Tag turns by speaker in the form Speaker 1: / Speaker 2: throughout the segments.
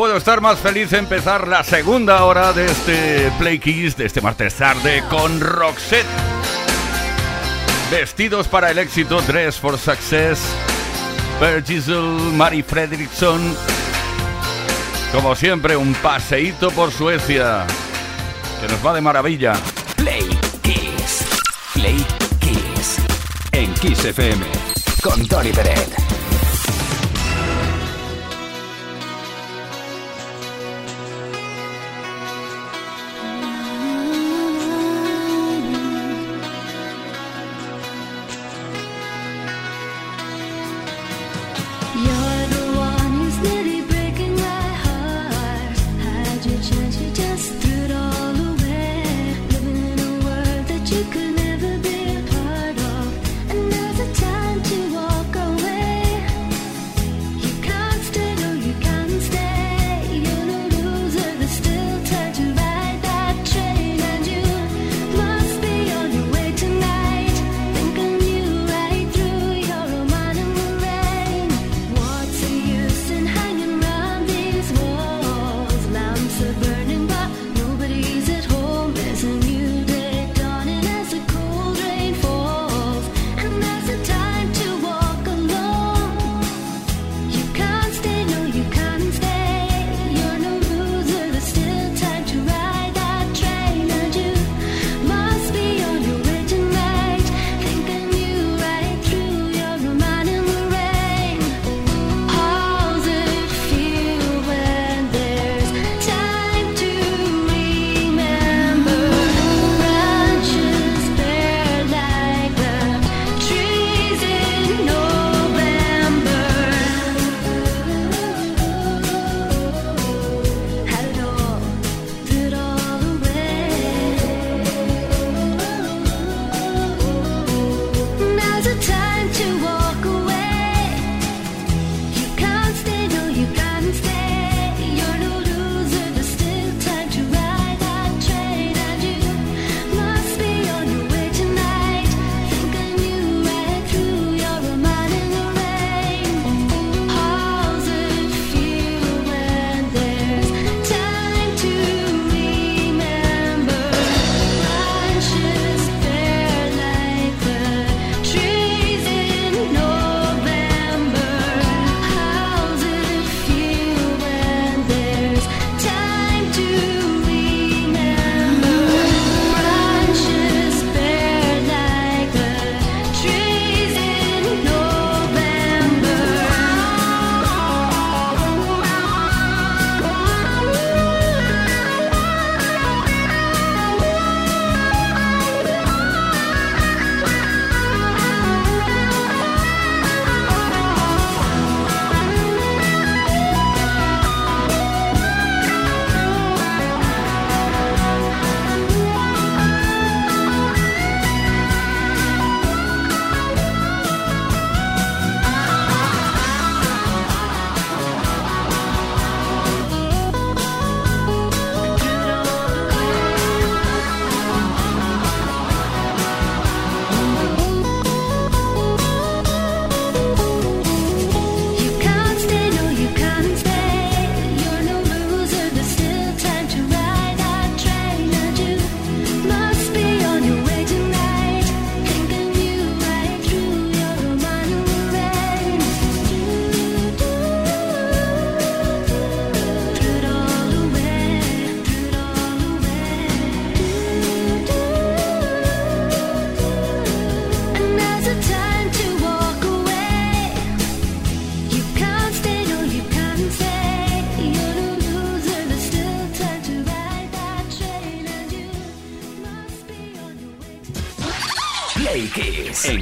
Speaker 1: Puedo estar más feliz de empezar la segunda hora de este Play Kiss de este martes tarde con Roxette. Vestidos para el éxito, Dress for Success, Gisel, Mary Fredrickson. Como siempre, un paseíto por Suecia que nos va de maravilla.
Speaker 2: Play Kiss. Play Kiss. En Kiss FM. Con Tony Pérez.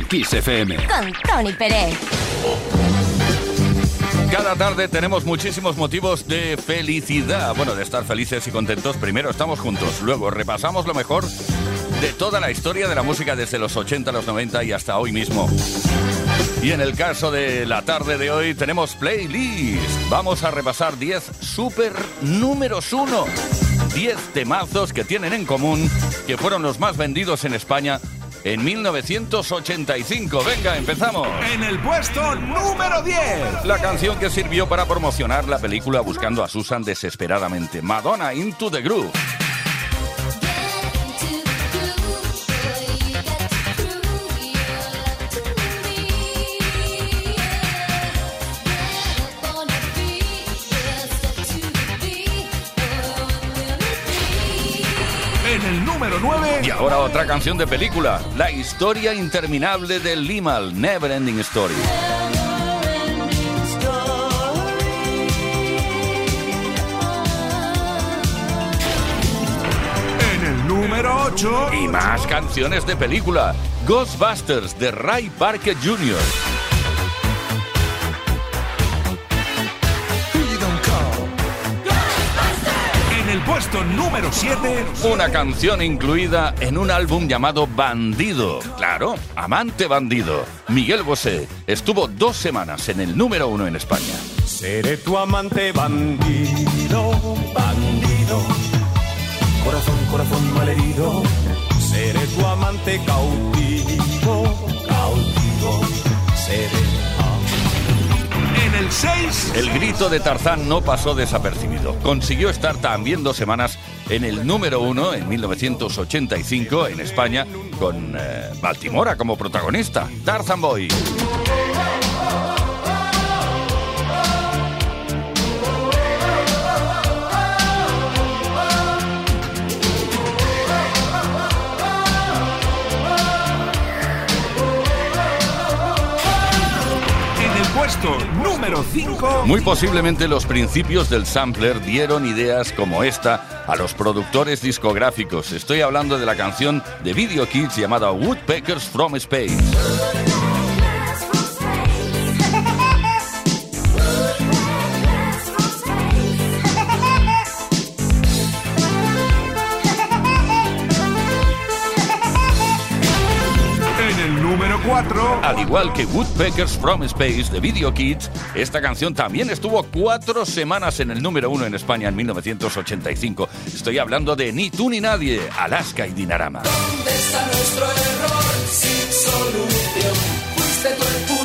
Speaker 2: Kiss FM.
Speaker 3: Con Tony Pérez.
Speaker 1: Cada tarde tenemos muchísimos motivos de felicidad. Bueno, de estar felices y contentos. Primero estamos juntos, luego repasamos lo mejor de toda la historia de la música desde los 80, los 90 y hasta hoy mismo. Y en el caso de la tarde de hoy tenemos playlist. Vamos a repasar 10 super números 1. 10 temazos que tienen en común que fueron los más vendidos en España en 1985. Venga, empezamos.
Speaker 4: En el puesto número 10.
Speaker 1: La canción que sirvió para promocionar la película buscando a Susan desesperadamente. Madonna Into the Groove. Ahora otra canción de película, La historia interminable de Limal, Never Ending Story.
Speaker 4: En el número 8.
Speaker 1: Y más canciones de película, Ghostbusters de Ray Parker Jr.
Speaker 4: puesto número 7.
Speaker 1: Una canción incluida en un álbum llamado Bandido. Claro, Amante Bandido. Miguel Bosé estuvo dos semanas en el número uno en España.
Speaker 5: Seré tu amante bandido, bandido. Corazón, corazón malherido. Seré tu amante cautivo, cautivo. Seré.
Speaker 4: En el 6.
Speaker 1: El grito de Tarzán no pasó desapercibido. Consiguió estar también dos semanas en el número uno en 1985 en España con eh, Baltimora como protagonista. Tarzan Boy.
Speaker 4: Puesto número 5.
Speaker 1: Muy posiblemente los principios del sampler dieron ideas como esta a los productores discográficos. Estoy hablando de la canción de Video Kids llamada Woodpeckers from Space. Al igual que Woodpeckers from Space de Video Kids, esta canción también estuvo cuatro semanas en el número uno en España en 1985. Estoy hablando de Ni tú ni nadie, Alaska y Dinarama.
Speaker 6: ¿Dónde está nuestro error sin solución? ¿Fuiste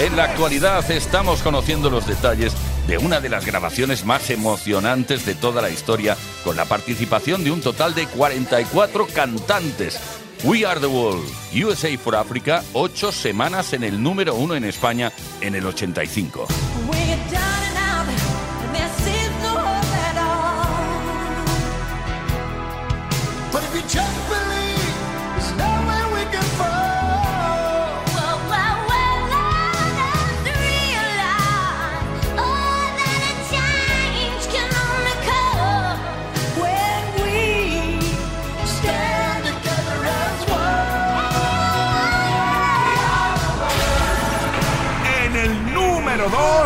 Speaker 4: En
Speaker 1: la actualidad estamos conociendo los detalles de una de las grabaciones más emocionantes de toda la historia, con la participación de un total de 44 cantantes. We Are the World, USA for Africa, ocho semanas en el número uno en España en el 85.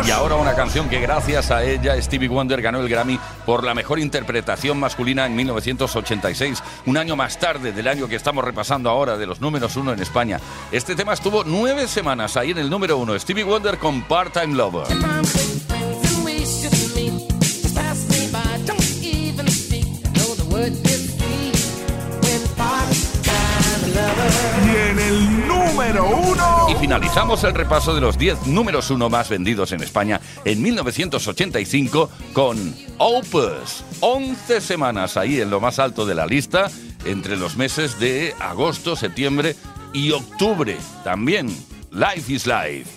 Speaker 1: Y ahora una canción que gracias a ella Stevie Wonder ganó el Grammy por la mejor interpretación masculina en 1986, un año más tarde del año que estamos repasando ahora de los números uno en España. Este tema estuvo nueve semanas ahí en el número uno, Stevie Wonder con Part-Time Lover.
Speaker 4: Y en el número 1.
Speaker 1: Y finalizamos el repaso de los 10 números uno más vendidos en España en 1985 con Opus. 11 semanas ahí en lo más alto de la lista entre los meses de agosto, septiembre y octubre. También Life is Life.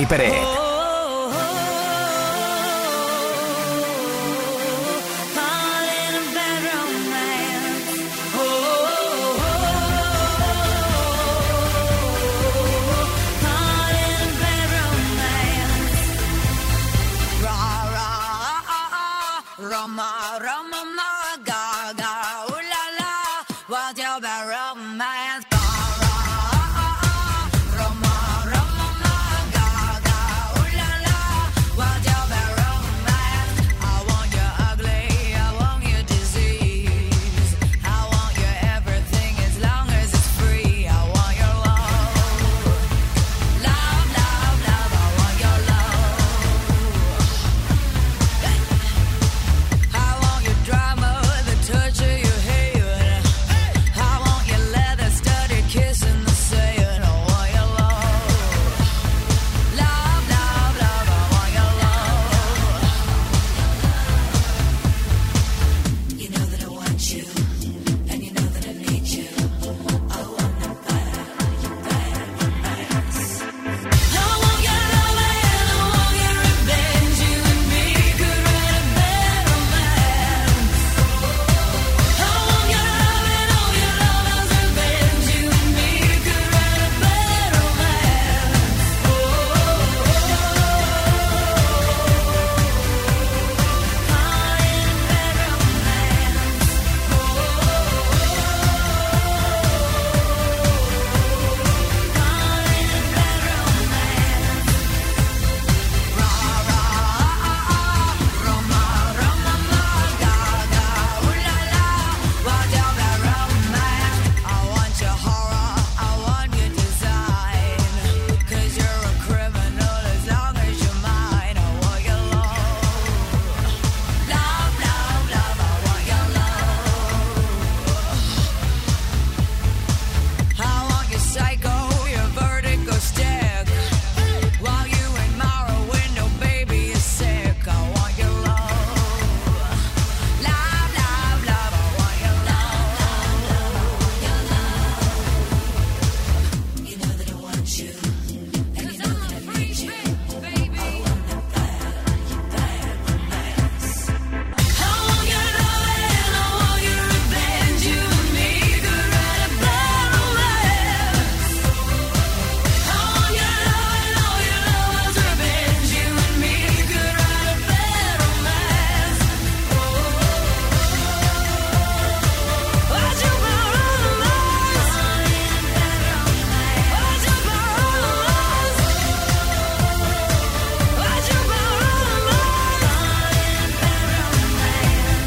Speaker 2: Tony Pérez.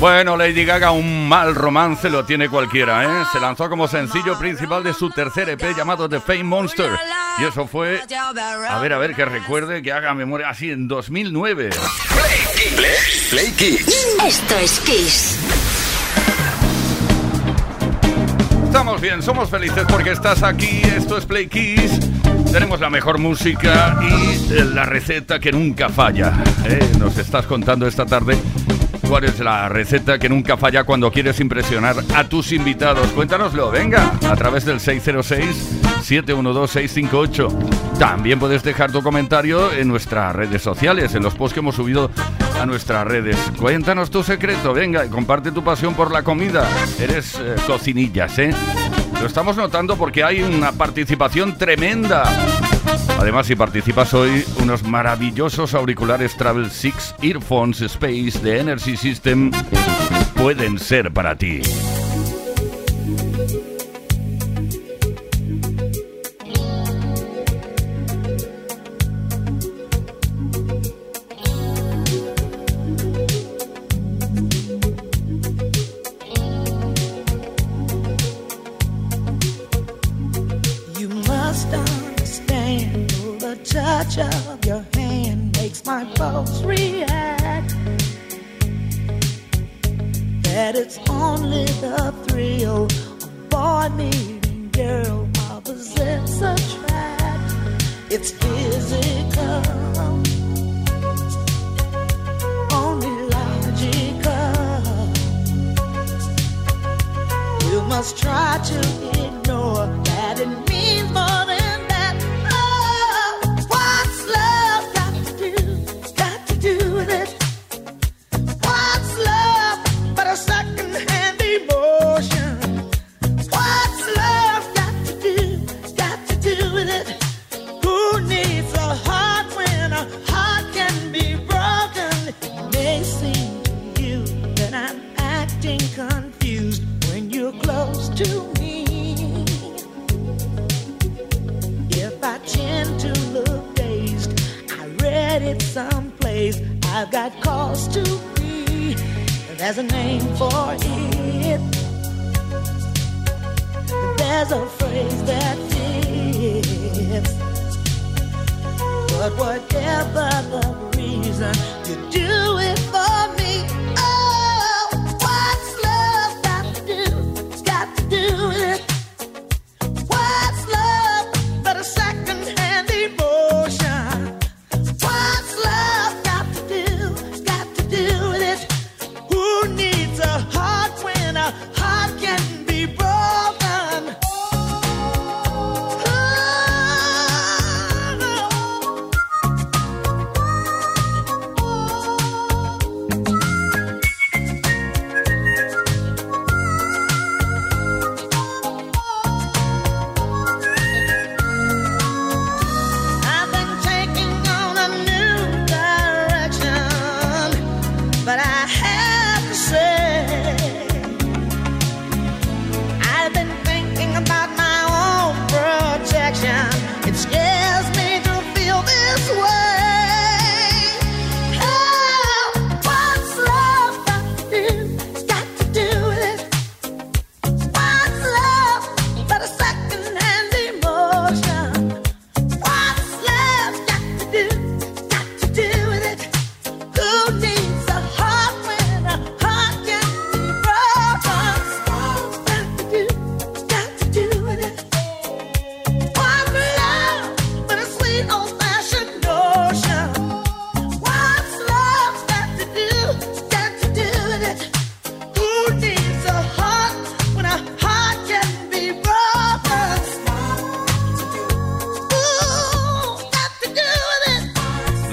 Speaker 1: Bueno, Lady Gaga, un mal romance lo tiene cualquiera, ¿eh? Se lanzó como sencillo principal de su tercer EP llamado The Fame Monster. Y eso fue, a ver, a ver, que recuerde, que haga memoria, así en 2009.
Speaker 2: Play, Play Kiss.
Speaker 3: Esto es Kiss.
Speaker 1: Estamos bien, somos felices porque estás aquí. Esto es Play Kiss. Tenemos la mejor música y la receta que nunca falla. ¿eh? Nos estás contando esta tarde cuál es la receta que nunca falla cuando quieres impresionar a tus invitados. Cuéntanoslo, venga, a través del 606-712-658. También puedes dejar tu comentario en nuestras redes sociales, en los posts que hemos subido a nuestras redes. Cuéntanos tu secreto, venga, y comparte tu pasión por la comida. Eres eh, cocinillas, ¿eh? Lo estamos notando porque hay una participación tremenda. Además, si participas hoy, unos maravillosos auriculares Travel 6 Earphones Space de Energy System pueden ser para ti.
Speaker 7: but what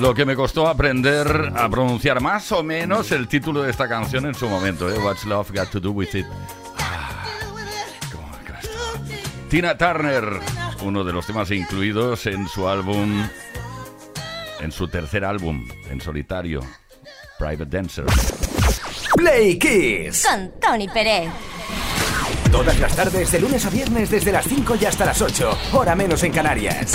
Speaker 1: Lo que me costó aprender a pronunciar más o menos el título de esta canción en su momento, ¿eh? What's Love Got to Do With It. Ah, Tina Turner, uno de los temas incluidos en su álbum, en su tercer álbum en solitario, Private Dancer.
Speaker 2: Play Kiss
Speaker 3: con Tony Pérez.
Speaker 2: Todas las tardes, de lunes a viernes, desde las 5 y hasta las 8, hora menos en Canarias.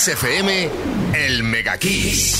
Speaker 3: Kiss FM, el Mega Kiss.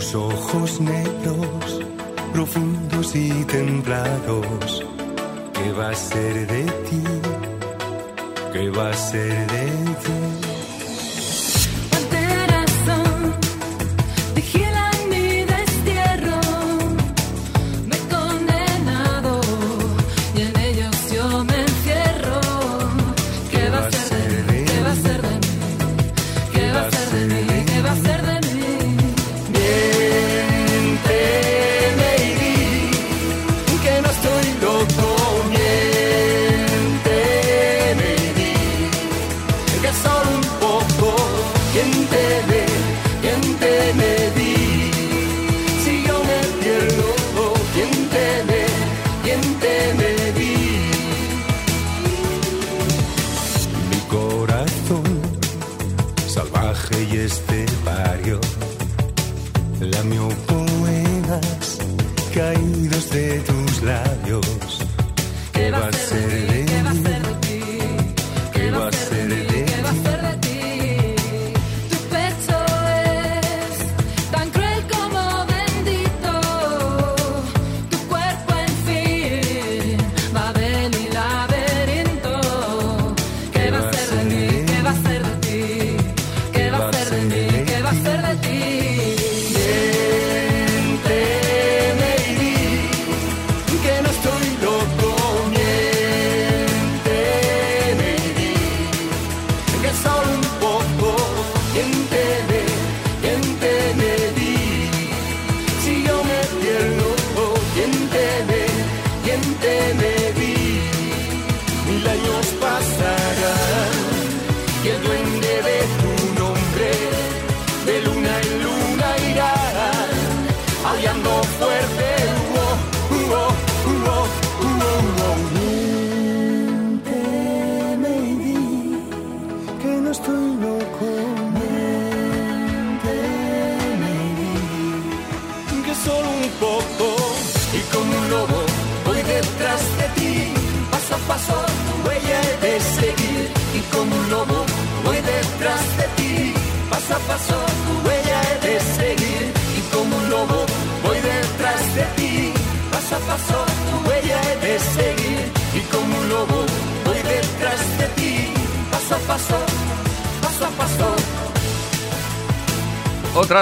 Speaker 6: tus ojos negros, profundos y templados, ¿qué va a ser de ti? ¿Qué va a ser de ti?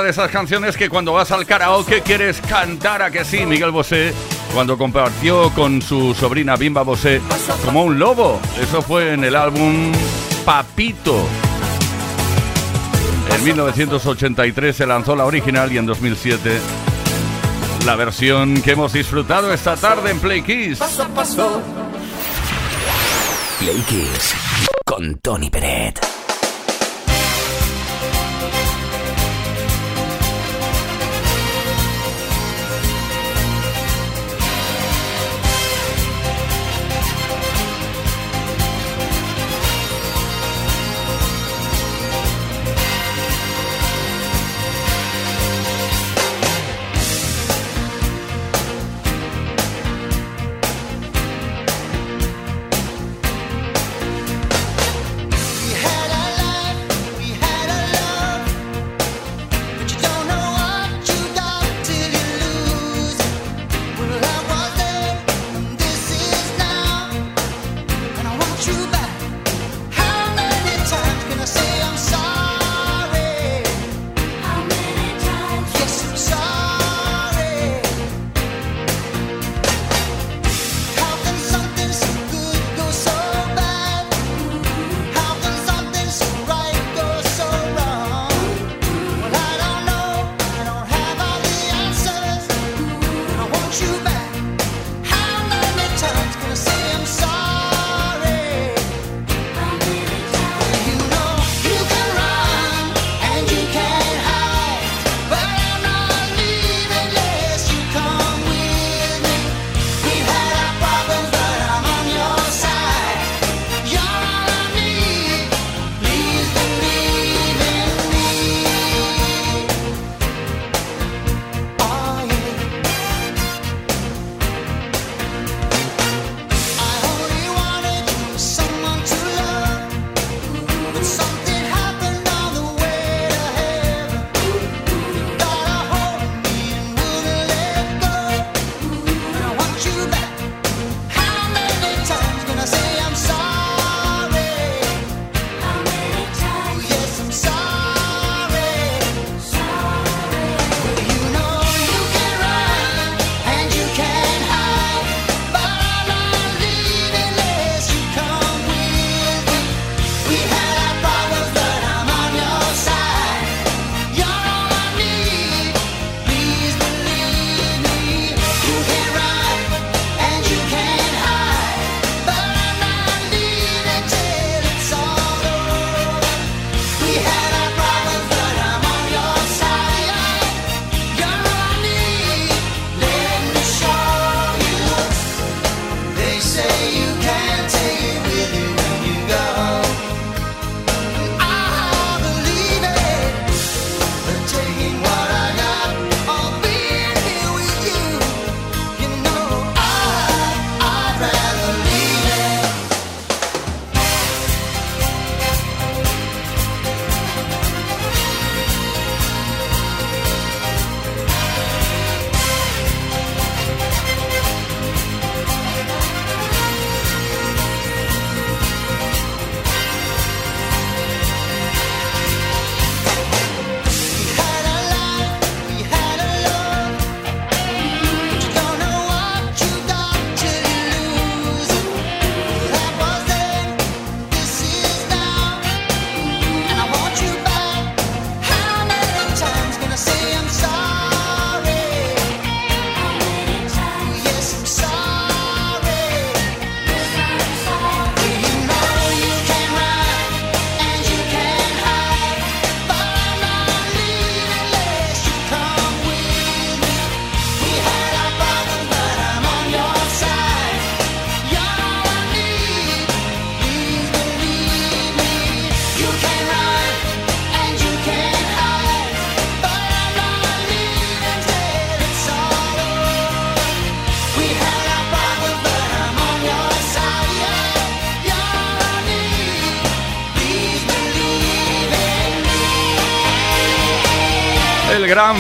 Speaker 1: esas canciones que cuando vas al karaoke quieres cantar a que sí, Miguel Bosé, cuando compartió con su sobrina Bimba Bosé como un lobo. Eso fue en el álbum Papito. En 1983 se lanzó la original y en 2007 la versión que hemos disfrutado esta tarde en Play Kiss.
Speaker 6: Paso paso.
Speaker 8: Play Kiss con Tony Peret.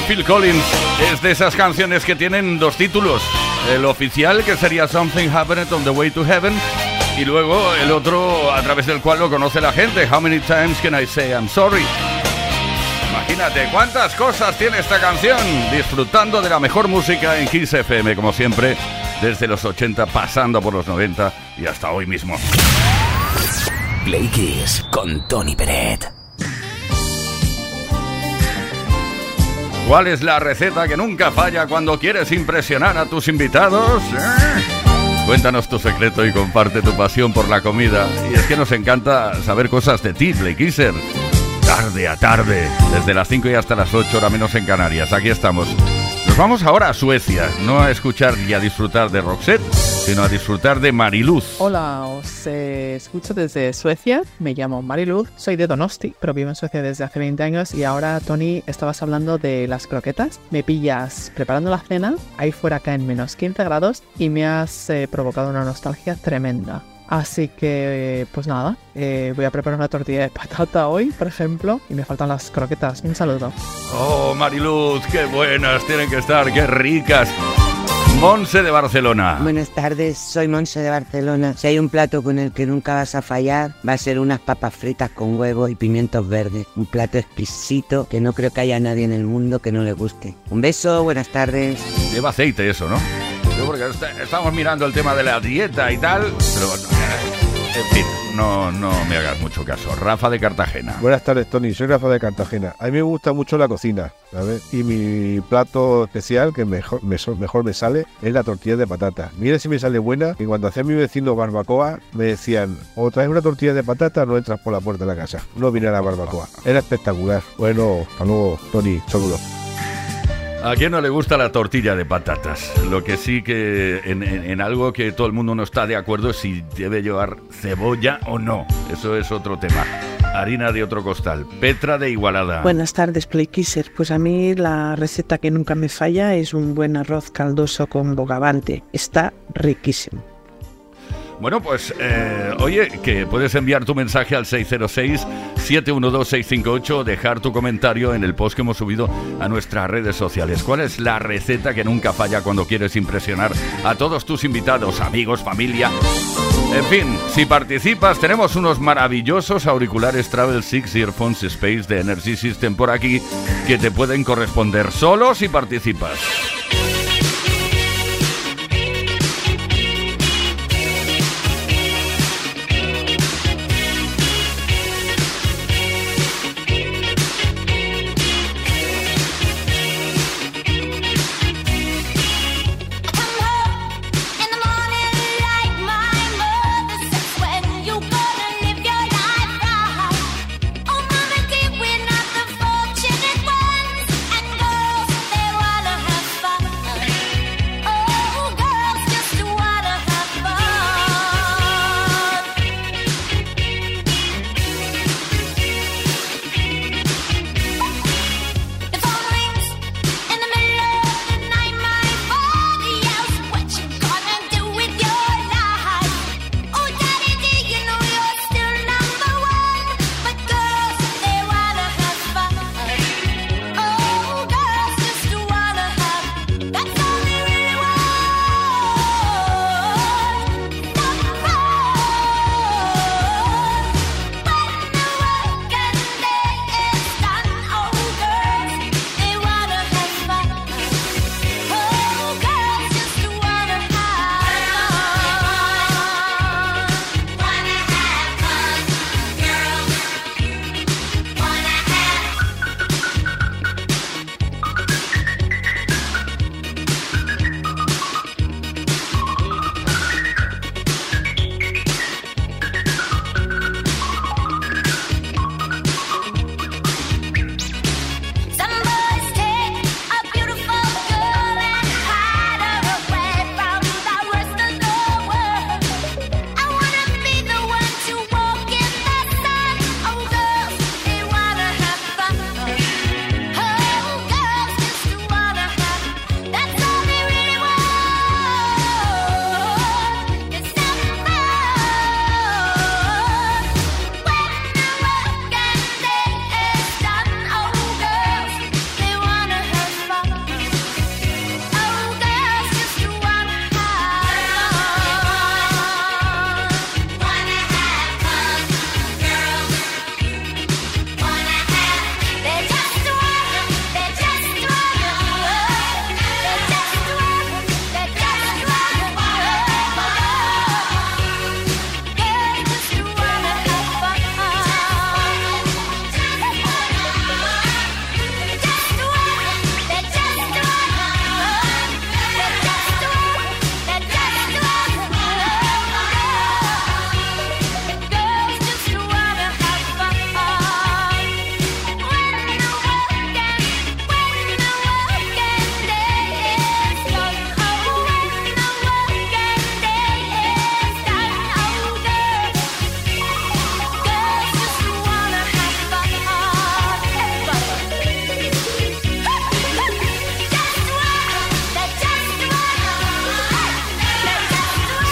Speaker 1: Phil Collins. Es de esas canciones que tienen dos títulos. El oficial, que sería Something Happened on the Way to Heaven, y luego el otro a través del cual lo conoce la gente, How Many Times Can I Say I'm Sorry? Imagínate cuántas cosas tiene esta canción, disfrutando de la mejor música en Kiss FM, como siempre, desde los 80 pasando por los 90 y hasta hoy mismo.
Speaker 2: Play Kiss con Tony Peret.
Speaker 1: ¿Cuál es la receta que nunca falla cuando quieres impresionar a tus invitados? ¿Eh? Cuéntanos tu secreto y comparte tu pasión por la comida. Y es que nos encanta saber cosas de ti, Kisser. Tarde a tarde, desde las 5 y hasta las 8, hora menos en Canarias. Aquí estamos. Vamos ahora a Suecia, no a escuchar y a disfrutar de Roxette, sino a disfrutar de Mariluz.
Speaker 9: Hola, os eh, escucho desde Suecia. Me llamo Mariluz, soy de Donosti, pero vivo en Suecia desde hace 20 años. Y ahora, Tony, estabas hablando de las croquetas. Me pillas preparando la cena, ahí fuera caen menos 15 grados y me has eh, provocado una nostalgia tremenda. Así que, pues nada, eh, voy a preparar una tortilla de patata hoy, por ejemplo, y me faltan las croquetas. Un saludo.
Speaker 1: Oh, Mariluz, qué buenas tienen que estar, qué ricas. Monse de Barcelona.
Speaker 10: Buenas tardes, soy Monse de Barcelona. Si hay un plato con el que nunca vas a fallar, va a ser unas papas fritas con huevo y pimientos verdes. Un plato exquisito que no creo que haya nadie en el mundo que no le guste. Un beso, buenas tardes.
Speaker 1: Lleva aceite eso, ¿no? Porque estamos mirando el tema de la dieta y tal, pero bueno, en fin, no, no me hagas mucho caso. Rafa de Cartagena.
Speaker 11: Buenas tardes, Tony. Soy Rafa de Cartagena. A mí me gusta mucho la cocina, ¿sabes? Y mi plato especial, que mejor me, mejor me sale, es la tortilla de patata. Mira si me sale buena. Y cuando hacía mi vecino barbacoa, me decían, o traes una tortilla de patata no entras por la puerta de la casa. No vine a la barbacoa. Era espectacular. Bueno, hasta luego, Tony. Saludos.
Speaker 1: ¿A quién no le gusta la tortilla de patatas? Lo que sí que en, algo que todo el mundo no está de acuerdo es si debe llevar cebolla o no. Eso es otro tema. Harina de otro costal. Petra de Igualada.
Speaker 12: Buenas tardes, Playkisser. Pues a mí la receta que nunca me falla es un buen arroz caldoso con bogavante. Está riquísimo.
Speaker 1: Bueno, pues eh, oye, que puedes enviar tu mensaje al 606-712-658 o dejar tu comentario en el post que hemos subido a nuestras redes sociales. ¿Cuál es la receta que nunca falla cuando quieres impresionar a todos tus invitados, amigos, familia? En fin, si participas, tenemos unos maravillosos auriculares Travel Six Earphones Space de Energy System por aquí que te pueden corresponder solo si participas.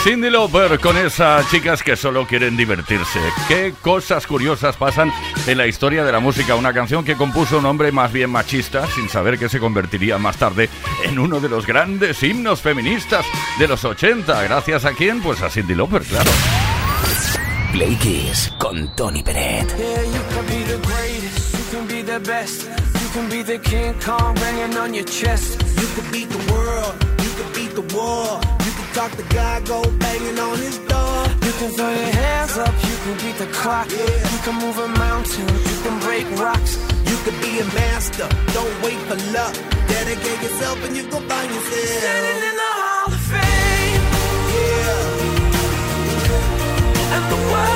Speaker 1: Cindy Lauper con esas chicas que solo quieren divertirse. Qué cosas curiosas pasan en la historia de la música. Una canción que compuso un hombre más bien machista, sin saber que se convertiría más tarde en uno de los grandes himnos feministas de los 80. Gracias a quién? Pues a Cindy Lauper, claro.
Speaker 2: Play Kiss con Tony Peret.
Speaker 13: Yeah, you can be the greatest, you can be the best. You can be the King Kong banging on your chest.
Speaker 5: You could beat the world, you could beat the war. You could talk the guy, go banging on his door.
Speaker 13: You can throw your hands up, you can beat the clock. You can move a mountain, you can break rocks.
Speaker 5: You could be a master, don't wait for luck. Dedicate yourself and you go find yourself.
Speaker 13: Standing in the Hall of Fame.
Speaker 5: Yeah.
Speaker 13: And the world's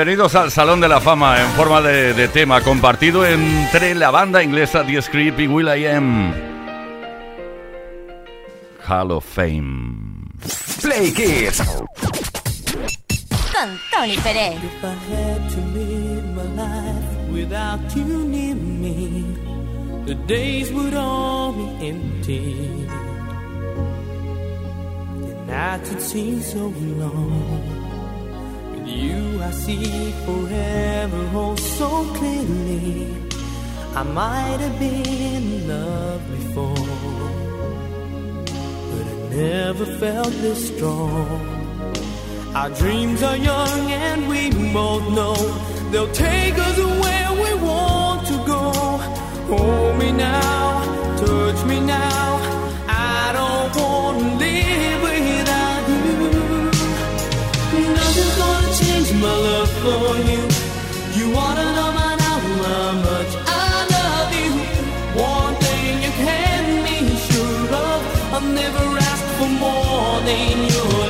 Speaker 1: Bienvenidos al Salón de la Fama en forma de, de tema compartido entre la banda inglesa The Script y Will I Am. Hall of Fame.
Speaker 2: Play Kiss.
Speaker 3: Con Tony Pérez.
Speaker 6: If I had to live my life without you near me, the days would all be empty. The nights would seem so long. You, I see forever oh so clearly. I might have been in love before, but I never felt this strong. Our dreams are young and we both know they'll take us where we want to go. Hold me now, touch me now. My love for you. You wanna know by now how much I love you. One thing you can be sure of, I've never asked for more than your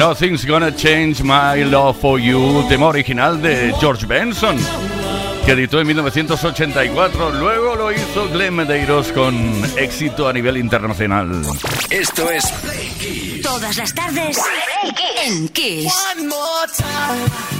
Speaker 6: Nothing's Gonna Change My Love for You,
Speaker 1: tema original de George Benson, que editó en 1984. Luego lo hizo Glenn Medeiros con éxito a nivel internacional.
Speaker 2: Esto es Play Kiss.
Speaker 3: Todas las tardes en Kiss.
Speaker 5: One more time.